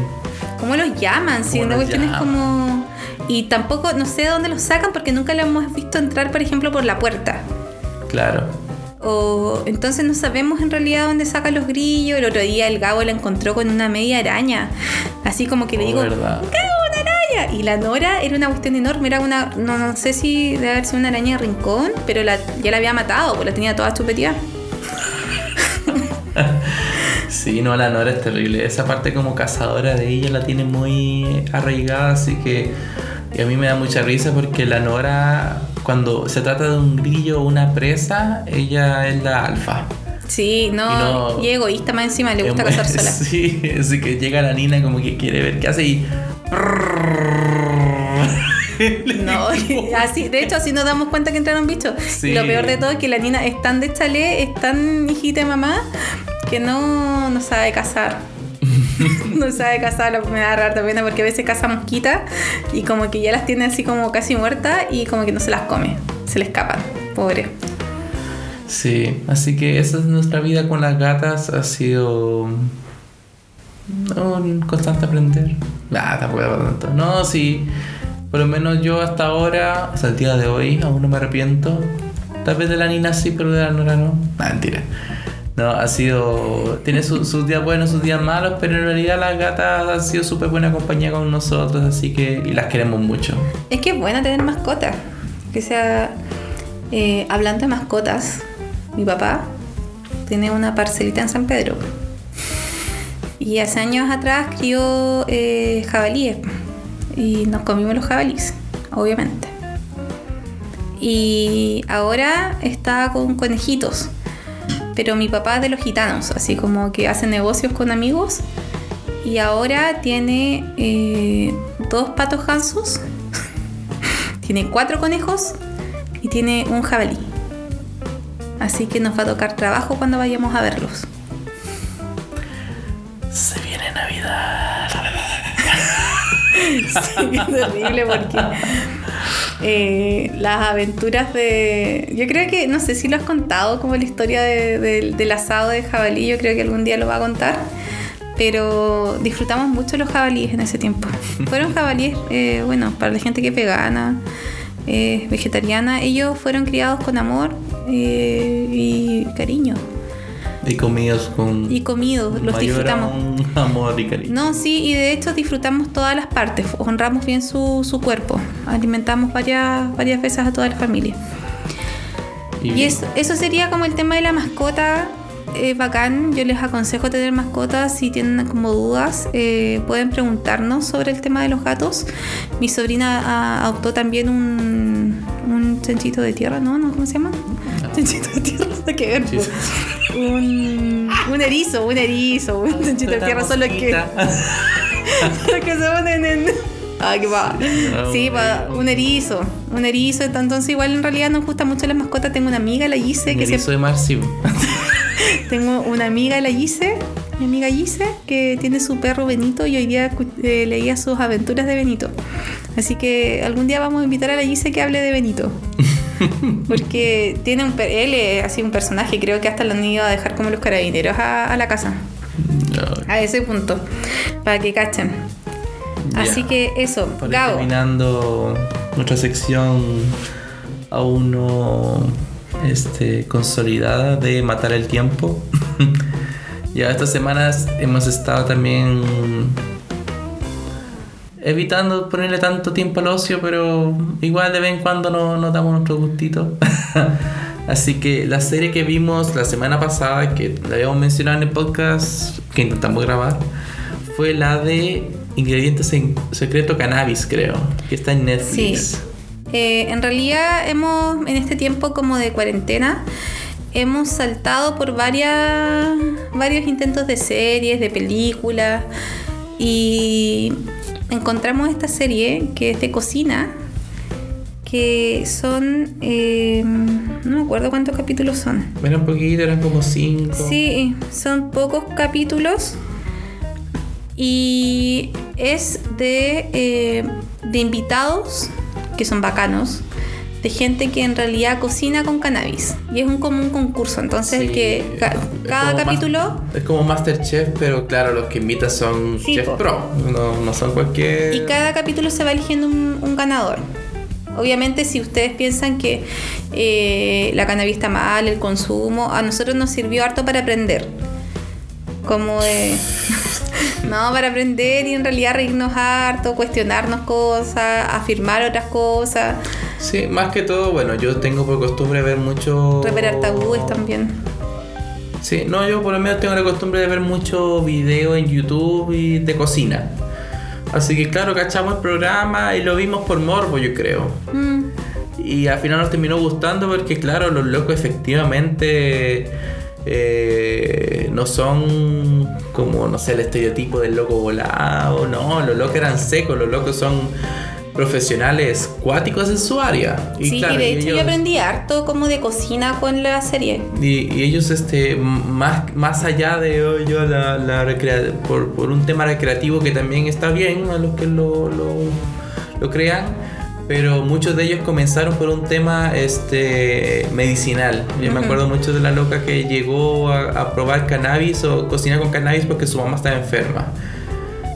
¿Cómo los llaman? Si ¿Cómo una cuestión es como. Y tampoco, no sé de dónde los sacan porque nunca lo hemos visto entrar, por ejemplo, por la puerta. Claro. O entonces no sabemos en realidad dónde sacan los grillos. El otro día el Gabo la encontró con una media araña. Así como que le Oh, digo, verdad. ¡Gabo, una araña! Y la Nora era una cuestión enorme, era una, no, no sé si debe haber sido una araña de rincón, pero la, ya la había matado, pues la tenía toda chupeteada. Sí, no, la Nora es terrible. Esa parte como cazadora de ella la tiene muy arraigada, así que y a mí me da mucha risa porque la Nora, cuando se trata de un grillo o una presa, ella es la alfa. Sí, no, Y no- y egoísta más encima, le gusta cazar sola. Sí, así que llega la Nina como que quiere ver qué hace y... No, así, de hecho así nos damos cuenta que entraron bichos. Sí. Y lo peor de todo es que la Nina es tan de chalé, es tan hijita de mamá, que no, no sabe cazar. no sabe cazar, lo me da rara pena porque a veces caza mosquitas y como que ya las tiene así como casi muertas y como que no se las come, se le escapan, pobre. Sí, así que esa es nuestra vida con las gatas. Ha sido un constante aprender. Nada, tampoco era tanto. No, sí. Por lo menos yo hasta ahora, hasta el día de hoy, aún no me arrepiento. Tal vez de la Nina sí, pero de la Nora no. Nah, mentira. No, ha sido. Tiene su- sus días buenos, sus días malos, pero en realidad las gatas han sido súper buena compañía con nosotros, así que. Y las queremos mucho. Es que es bueno tener mascotas. Que sea. eh, hablando de mascotas, mi papá tiene una parcelita en San Pedro. Y hace años atrás crió eh, jabalíes. Y nos comimos los jabalíes, obviamente. Y ahora está con conejitos. Pero mi papá es de los gitanos, así como que hace negocios con amigos. Y ahora tiene eh, dos patos gansos tiene cuatro conejos y tiene un jabalí. Así que nos va a tocar trabajo cuando vayamos a verlos. Se viene Navidad. Sí, es terrible porque eh, las aventuras de... Yo creo que, no sé si lo has contado como la historia de- de- del asado de jabalí, yo creo que algún día lo va a contar. Pero disfrutamos mucho los jabalíes en ese tiempo. Fueron jabalíes, eh, bueno, para la gente que es vegana, eh, vegetariana, ellos fueron criados con amor eh, y cariño. Y comidos con. Y comidos, los disfrutamos. amor y cariño. No, sí, y de hecho disfrutamos todas las partes, honramos bien su, su cuerpo, alimentamos varias, varias veces a toda la familia. Y eso, eso sería como el tema de la mascota. eh, bacán, yo les aconsejo tener mascotas si tienen como dudas, eh, pueden preguntarnos sobre el tema de los gatos. Mi sobrina ah, adoptó también un, un chanchito de tierra, ¿no? ¿no? ¿Cómo se llama? Chanchito de tierra, que ver. Sí. po. Un, un erizo, un erizo, un chanchito de Una tierra, solo que, solo que se ponen en... Ah, qué va. Ah, Sí, erizo. un erizo. Un erizo. Entonces, igual en realidad nos gustan mucho las mascotas. Tengo una amiga, la Gise, Un que se erizo de mar, sí. tengo una amiga, la Gise, mi amiga Gise, que tiene su perro Benito y hoy día eh, leía sus aventuras de Benito. Así que algún día vamos a invitar a la Gise que hable de Benito. Porque tiene un, él es así un personaje, creo que hasta lo han ido a dejar como los carabineros a, la casa. A ese punto. Para que cachen. Así que eso, Gabo. Terminando nuestra sección aún no este, consolidada de matar el tiempo. ya estas semanas hemos estado también evitando ponerle tanto tiempo al ocio, pero igual de vez en cuando nos, nos damos nuestro gustito. Así que la serie que vimos la semana pasada, que la habíamos mencionado en el podcast que intentamos grabar, fue la de Ingredientes en Secreto Cannabis, creo, que está en Netflix. Sí. Eh, en realidad hemos, en este tiempo como de cuarentena, hemos saltado por varias, varios intentos de series, de películas, y encontramos esta serie que es de cocina, que son, eh, no me acuerdo cuántos capítulos son. Eran poquitos, eran como cinco. Sí, son pocos capítulos y es de, eh, de invitados que son bacanos de gente que en realidad cocina con cannabis. Y es un común concurso. Entonces, el que cada capítulo. es como Masterchef, pero claro, los que invitan son chef pro. No, son cualquier. Y cada capítulo se va eligiendo un, ganador. Obviamente, si ustedes piensan que eh, la cannabis está mal, el consumo, a nosotros nos sirvió harto para aprender. Como de. no, para aprender y en realidad reírnos harto, cuestionarnos cosas, afirmar otras cosas. Sí, más que todo, bueno, yo tengo por costumbre ver mucho... Revelar tabúes también. Sí, no, yo por lo menos tengo la costumbre de ver mucho video en YouTube y de cocina. Así que claro, cachamos el programa y lo vimos por morbo, yo creo. Mm. Y al final nos terminó gustando porque claro, los locos efectivamente eh, no son como, no sé, el estereotipo del loco volado, no, los locos eran secos, los locos son profesionales cuáticos en su área. Y sí, y de hecho yo aprendí harto como de cocina con la serie. Y, ellos, este, más, más allá de yo, la, la por, por, un tema recreativo que también está bien a los que lo, lo, lo crean, pero muchos de ellos comenzaron por un tema este, medicinal. Yo me acuerdo mucho de la loca que llegó a, a probar cannabis o cocinar con cannabis porque su mamá estaba enferma.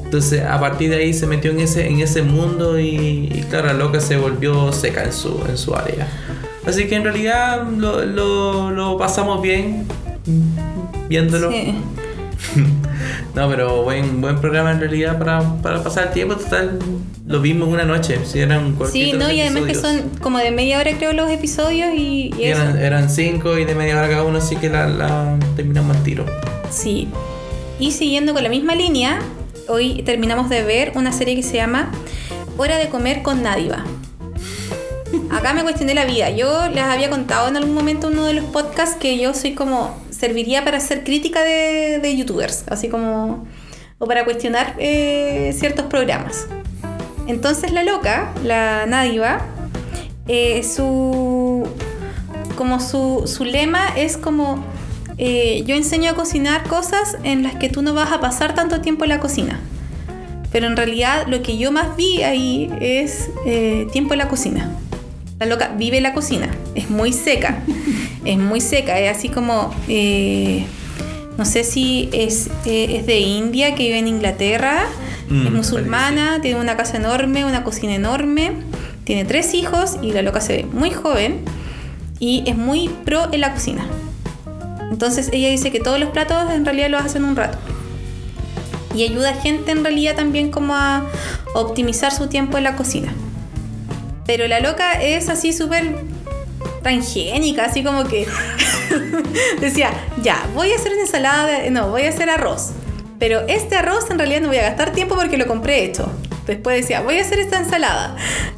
Entonces a partir de ahí se metió en ese, en ese mundo y, claro, la loca se volvió seca en su, en su área. Así que en realidad lo, lo, pasamos bien viéndolo. no, pero buen, buen programa en realidad para, para, pasar el tiempo. Total, lo vimos en una noche. Sí, eran Sí, no, y además que son como de media hora creo los episodios y, eran, eran, cinco y de media hora cada uno, así que la, la terminamos al tiro. Sí. Y siguiendo con la misma línea, hoy terminamos de ver una serie que se llama Hora de comer con Nadiva. Acá me cuestioné la vida. Yo les había contado en algún momento uno de los podcasts que yo soy como serviría para hacer crítica de, youtubers, así como o para cuestionar eh, ciertos programas. Entonces la loca, la Nadiva, eh, su como su, su lema es como eh, yo enseño a cocinar cosas en las que tú no vas a pasar tanto tiempo en la cocina. Pero en realidad lo que yo más vi ahí es eh, tiempo en la cocina. La loca vive en la cocina, es muy seca, es muy seca, es así como, eh, no sé si es, es, de India, que vive en Inglaterra, mm, es musulmana, tiene una casa enorme, una cocina enorme, tiene tres hijos y la loca se ve muy joven y es muy pro en la cocina. Entonces ella dice que todos los platos en realidad los hacen un rato. Y ayuda a gente en realidad también como a optimizar su tiempo en la cocina. Pero la loca es así súper transgénica, así como que decía, ya, voy a hacer una ensalada, no, voy a hacer arroz. Pero este arroz en realidad no voy a gastar tiempo porque lo compré hecho. Después decía, voy a hacer esta ensalada.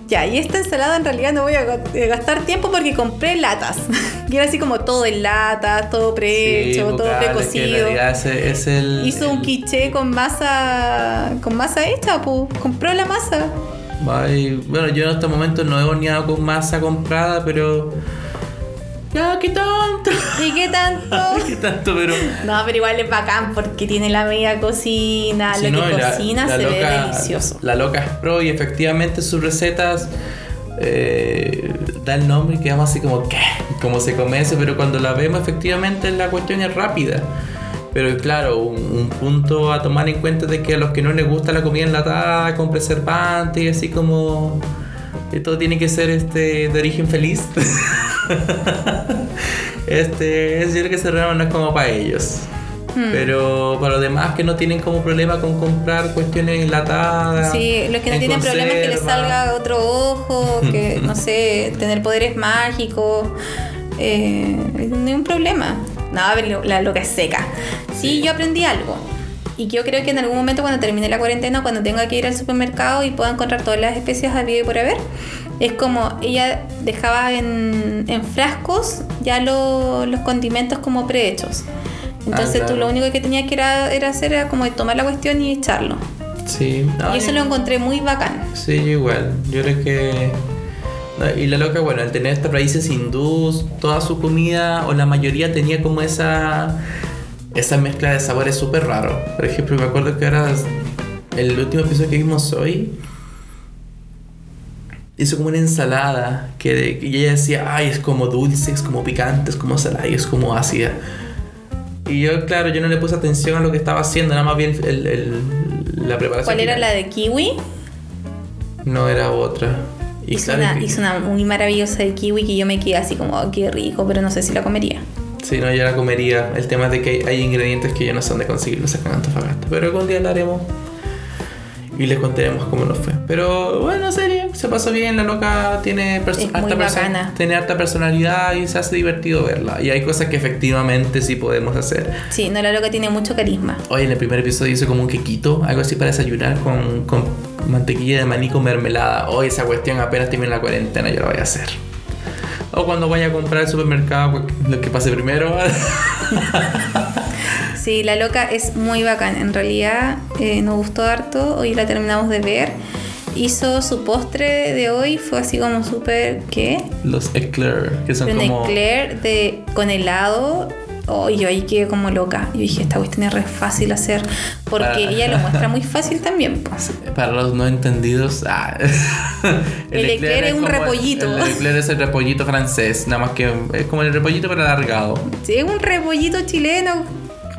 Ya, y esta ensalada en realidad no voy a eh, gastar tiempo porque compré latas. y era así como todo en latas, todo prehecho, todo precocido. Es, el, Hizo un quiche con masa con masa hecha, pues. Compró la masa. bueno, yo en este momento no he horneado con masa comprada, pero Ya, ¿qué tanto? ¿Y qué tanto? ¿Qué tanto? Pero. No, pero igual es bacán porque tiene la media cocina, Sí, lo no, que la- cocina la se ve loca- delicioso. La loca es pro y efectivamente sus recetas eh, da el nombre y quedamos así como, ¿qué? Como se come eso, pero cuando la vemos efectivamente la cuestión es rápida. Pero claro, un, un punto a tomar en cuenta es de que a los que no les gusta la comida enlatada con preservante y así como todo tiene que ser este de origen feliz. este, es decir que Serrano no es como para ellos. Hmm. Pero para los demás que no tienen como problema con comprar cuestiones enlatadas. Sí, los que no en tienen problemas que les conserva. salga otro ojo, que no sé, tener poderes mágicos, eh, no hay un problema. No, la loca es seca. Sí, Sí. yo aprendí algo. Y yo creo que en algún momento cuando termine la cuarentena, cuando tenga que ir al supermercado y pueda encontrar todas las especias habido y por haber, es como ella dejaba en, en frascos ya lo- los condimentos como prehechos. Entonces Ah, claro. tú lo único que tenías que era, era hacer era como tomar la cuestión y echarlo. Sí, no, Y eso y- lo encontré muy bacán. Sí, yo igual. Yo creo que. Y la loca, bueno, al tener estas raíces hindús, toda su comida, o la mayoría tenía como esa. Esa mezcla de sabores súper raro. Por ejemplo, me acuerdo que ahora. El último episodio que vimos hoy. Hizo como una ensalada. Que, y ella decía, ay, es como dulce, es como picante, es como salada y es como ácida. Y yo, claro, yo no le puse atención a lo que estaba haciendo, nada más bien el, el- la preparación. ¿Cuál era final. la de kiwi? No era otra. Y hizo, claro una, que- hizo una muy maravillosa de kiwi que yo me quedé así como, "Oh, qué rico, pero no sé si la comería. Sí, no, yo la comería. El tema es de que hay, ingredientes que ya no son de conseguirlos acá en Antofagasta. Pero algún día lo haremos. Y les contaremos cómo nos fue. Pero bueno, serie, se pasó bien. La loca tiene, perso- bacana. tiene harta personalidad y se hace divertido verla. Y hay cosas que efectivamente sí podemos hacer. Sí, no, la loca tiene mucho carisma. Hoy en el primer episodio hizo como un quequito, algo así para desayunar con, con mantequilla de maní con mermelada. Hoy esa cuestión apenas termine la cuarentena, yo la voy a hacer. O cuando vaya a comprar al supermercado, pues, lo que pase primero. Sí, la loca es muy bacán. En realidad eh, nos gustó harto, hoy la terminamos de ver. Hizo su postre de hoy, fue así como súper, ¿qué? Los eclair, que son Un como. eclair de, con helado. Oh, y yo ahí quedé como loca. Yo dije, esta cuestión es re fácil hacer. Porque Ah. ella lo muestra muy fácil también. pues. Para los no entendidos, ah, El eclair es un como el- repollito. El, eclair es el repollito francés, nada más que es como el repollito pero alargado. Sí, es un repollito chileno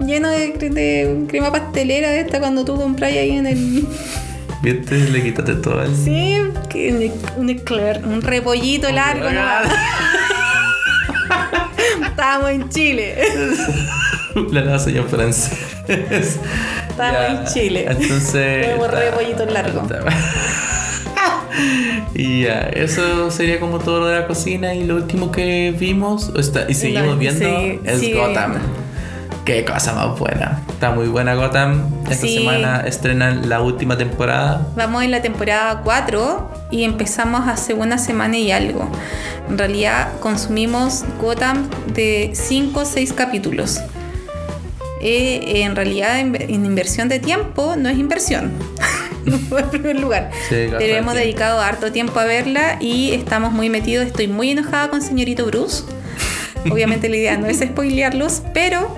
lleno de, de crema pastelera de esta cuando tú compras ahí en el... ¿Viste? Le quitaste todo el. Sí, un, eclair, un repollito largo. nomás. Estábamos en Chile. La lasaña en francés. Estábamos en Chile. Entonces. Comemos está- repollito largo. Y ya, eso sería como todo lo de la cocina. Y lo último que vimos o está- y seguimos viendo sí, es Gotham. Qué cosa más buena. Está muy buena Gotham. Esta Sí. semana estrenan la última temporada. Vamos en la temporada 4 y empezamos hace una semana y algo. En realidad consumimos Gotham de 5 o 6 capítulos. Eh, en realidad en, en inversión de tiempo no es inversión. en primer lugar. Sí, Pero hemos dedicado harto tiempo a verla y estamos muy metidos. Estoy muy enojada con señorito Bruce. Obviamente la idea no es spoilearlos, pero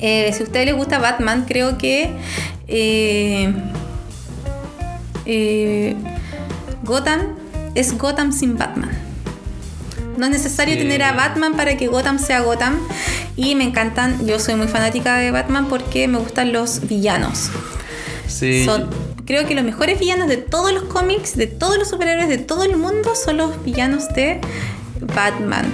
eh, si a ustedes les gusta Batman, creo que eh, eh, Gotham es Gotham sin Batman. No es necesario Sí. tener a Batman para que Gotham sea Gotham. Y me encantan, yo soy muy fanática de Batman porque me gustan los villanos. Sí. Son, creo que los mejores villanos de todos los cómics, de todos los superhéroes de todo el mundo, son los villanos de Batman.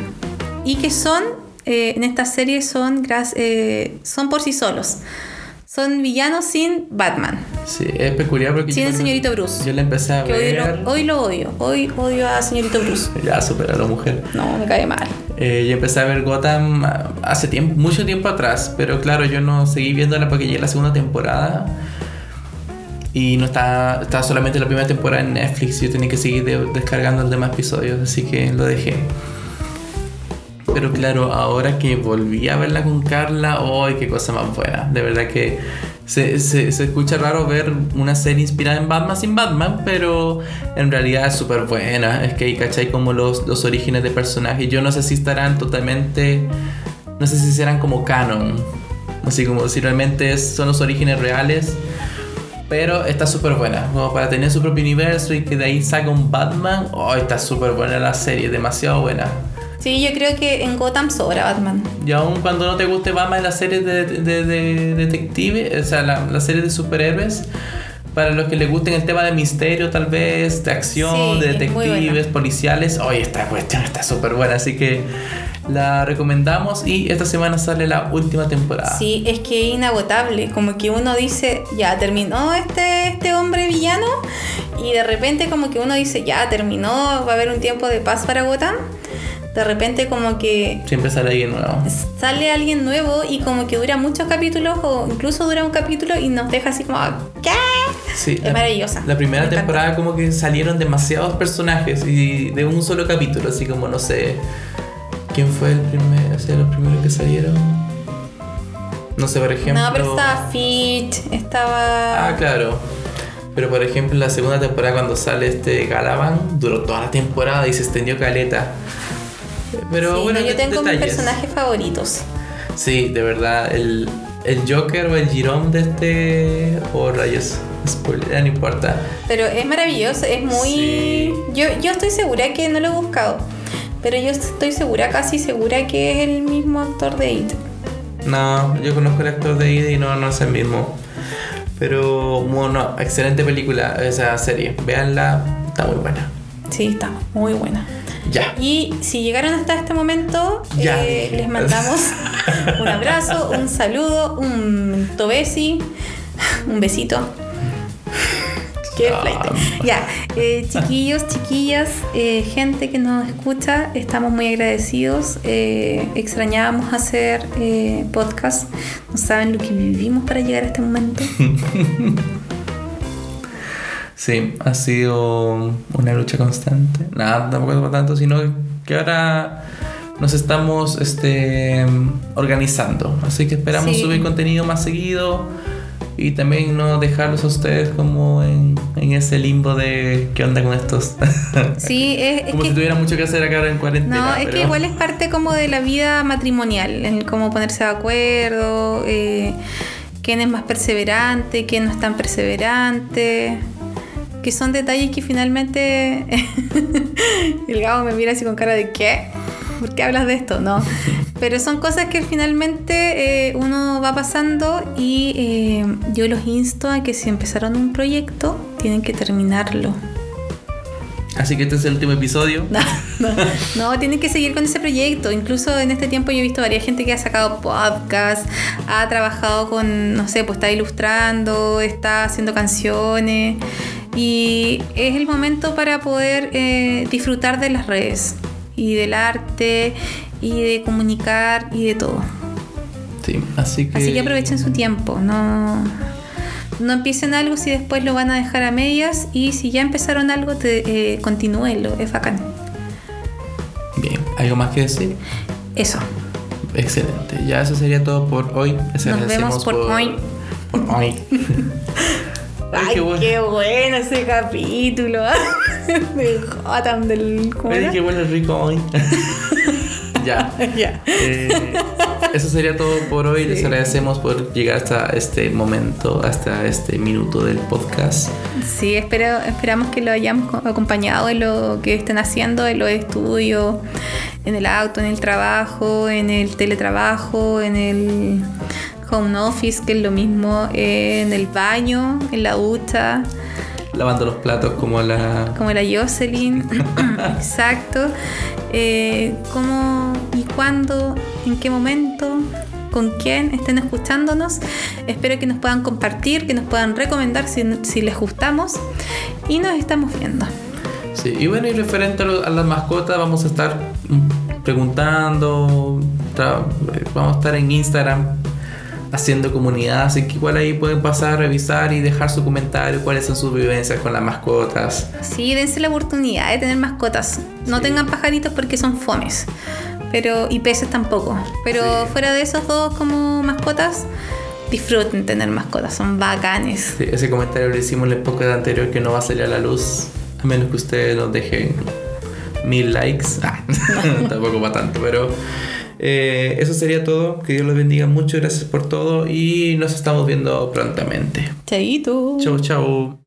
Y que son, eh, en esta serie, son, eh, son por sí solos. Son villanos sin Batman. Sí, es peculiar porque Sin yo el señorito Bruce. Yo la empecé a Que hoy ver. lo, hoy lo odio. Hoy odio a señorito Bruce. Ya supera a la mujer. No, me cae mal. Eh, yo empecé a ver Gotham hace tiempo, mucho tiempo atrás, pero claro, yo no seguí viéndola porque llegué a la segunda temporada y no estaba, estaba solamente la primera temporada en Netflix. Yo tenía que seguir de- descargando los demás episodios, así que lo dejé. Pero claro, ahora que volví a verla con Carla, ¡ay, qué cosa más buena! De verdad que Se, se, se escucha raro ver una serie inspirada en Batman sin Batman, pero en realidad es súper buena. Es que ahí cachai como los, los orígenes de personajes. Yo no sé si estarán totalmente. No sé si serán como canon. Así como si realmente es- son los orígenes reales. Pero está súper buena. Como para tener su propio universo y que de ahí saca un Batman. Oh, está súper buena la serie, demasiado buena. Sí, yo creo que en Gotham sobra Batman. Y aun cuando no te guste Batman la serie de, de, de detective, o sea, la, la serie de superhéroes, para los que les gusten el tema de misterio, tal vez, de acción, Sí, de detectives, policiales, oye, esta cuestión está súper buena, así que la recomendamos y esta semana sale la última temporada. Sí, es que es inagotable. Como que uno dice, ya terminó este, este hombre villano. Y de repente, como que uno dice, ya terminó, va a haber un tiempo de paz para Gotham. De repente, como que Siempre sale alguien nuevo. sale alguien nuevo y como que dura muchos capítulos o incluso dura un capítulo y nos deja así como, ¿qué? Sí, Es maravillosa. La primera temporada como que salieron demasiados personajes y de un solo capítulo, así como no sé. ¿Quién fue el primer, o sea, los primeros que salieron? No sé, por ejemplo. No, pero estaba Fit, estaba... Ah, claro. Pero por ejemplo, la segunda temporada cuando sale este Galavan, duró toda la temporada y se extendió caleta. Pero Sí, bueno, no, yo tengo mis personajes favoritos. Sí, de verdad, el, el Joker o el Girón de este. O rayos, spoiler, no importa. Pero es maravilloso, es muy... Sí. Yo, yo estoy segura que no lo he buscado, pero yo estoy segura, casi segura que es el mismo actor de It. No, yo conozco el actor de Ida y no, no es el mismo. Pero bueno, excelente película, esa serie. Véanla, está muy buena. Sí, está muy buena. Ya. Y si llegaron hasta este momento, eh, les mandamos un abrazo, un saludo, un tobesi, un besito. Qué. Ya, eh, chiquillos, chiquillas, eh, gente que nos escucha, estamos muy agradecidos. Eh, extrañábamos hacer podcast. No saben lo que vivimos para llegar a este momento. Sí, ha sido una lucha constante. Nada, tampoco por tanto, sino que ahora nos estamos este, organizando. Así que esperamos Sí. subir contenido más seguido y también no dejarlos a ustedes como en, en ese limbo de qué onda con estos. Sí, es, es como que si tuviera mucho que hacer acá en cuarentena. No, es que igual es parte como de la vida matrimonial, en cómo ponerse de acuerdo, eh, quién es más perseverante, quién no es tan perseverante, que son detalles que finalmente el Gabo me mira así con cara de ¿qué? ¿Por qué hablas de esto? No. Pero son cosas que finalmente eh, uno va pasando y eh, yo los insto a que si empezaron un proyecto, tienen que terminarlo. Así que este es el último episodio. No, no, no, tienen que seguir con ese proyecto. Incluso en este tiempo yo he visto varias gente que ha sacado podcasts, ha trabajado con, no sé, pues está ilustrando, está haciendo canciones. Y es el momento para poder eh, disfrutar de las redes y del arte y de comunicar y de todo. Sí, así que. Así que aprovechen su tiempo, no, no empiecen algo si después lo van a dejar a medias y si ya empezaron algo, te, eh, continúenlo, es bacán. Bien, ¿algo más que decir? Eso. Excelente. Ya eso sería todo por hoy. Les Nos vemos por hoy. Por hoy. Ay, qué qué, bueno. bueno ese capítulo de Gotham del ¿cómo Ay, qué huele rico hoy. ya. Ya. Eh, eso sería todo por hoy. Les agradecemos por llegar hasta este momento, hasta este minuto del podcast. Sí, espero, esperamos que lo hayamos co- acompañado en lo que estén haciendo, en los estudios, en el auto, en el trabajo, en el teletrabajo, en el home office, que es lo mismo, eh, en el baño, en la ducha. Lavando los platos como la. como la Jocelyn, exacto. Eh, ¿Cómo y cuándo, en qué momento, con quién estén escuchándonos? Espero que nos puedan compartir, que nos puedan recomendar si, si les gustamos y nos estamos viendo. Sí, y bueno, y referente a, las mascotas, vamos a estar mm, preguntando. tra- Vamos a estar en Instagram haciendo comunidad, así que igual ahí pueden pasar, revisar y dejar su comentario, cuáles son sus vivencias con las mascotas. Sí, dense la oportunidad de tener mascotas. No Sí. tengan pajaritos porque son fomes. Pero, y peces tampoco. Pero Sí. fuera de esos dos como mascotas, disfruten tener mascotas, son bacanes. Sí, ese comentario lo hicimos en la época anterior que no va a salir a la luz, a menos que ustedes nos dejen mil likes. Ah, tampoco para tanto, pero eh, eso sería todo. Que Dios los bendiga mucho, gracias por todo y nos estamos viendo prontamente. Chaito. Chau, chau.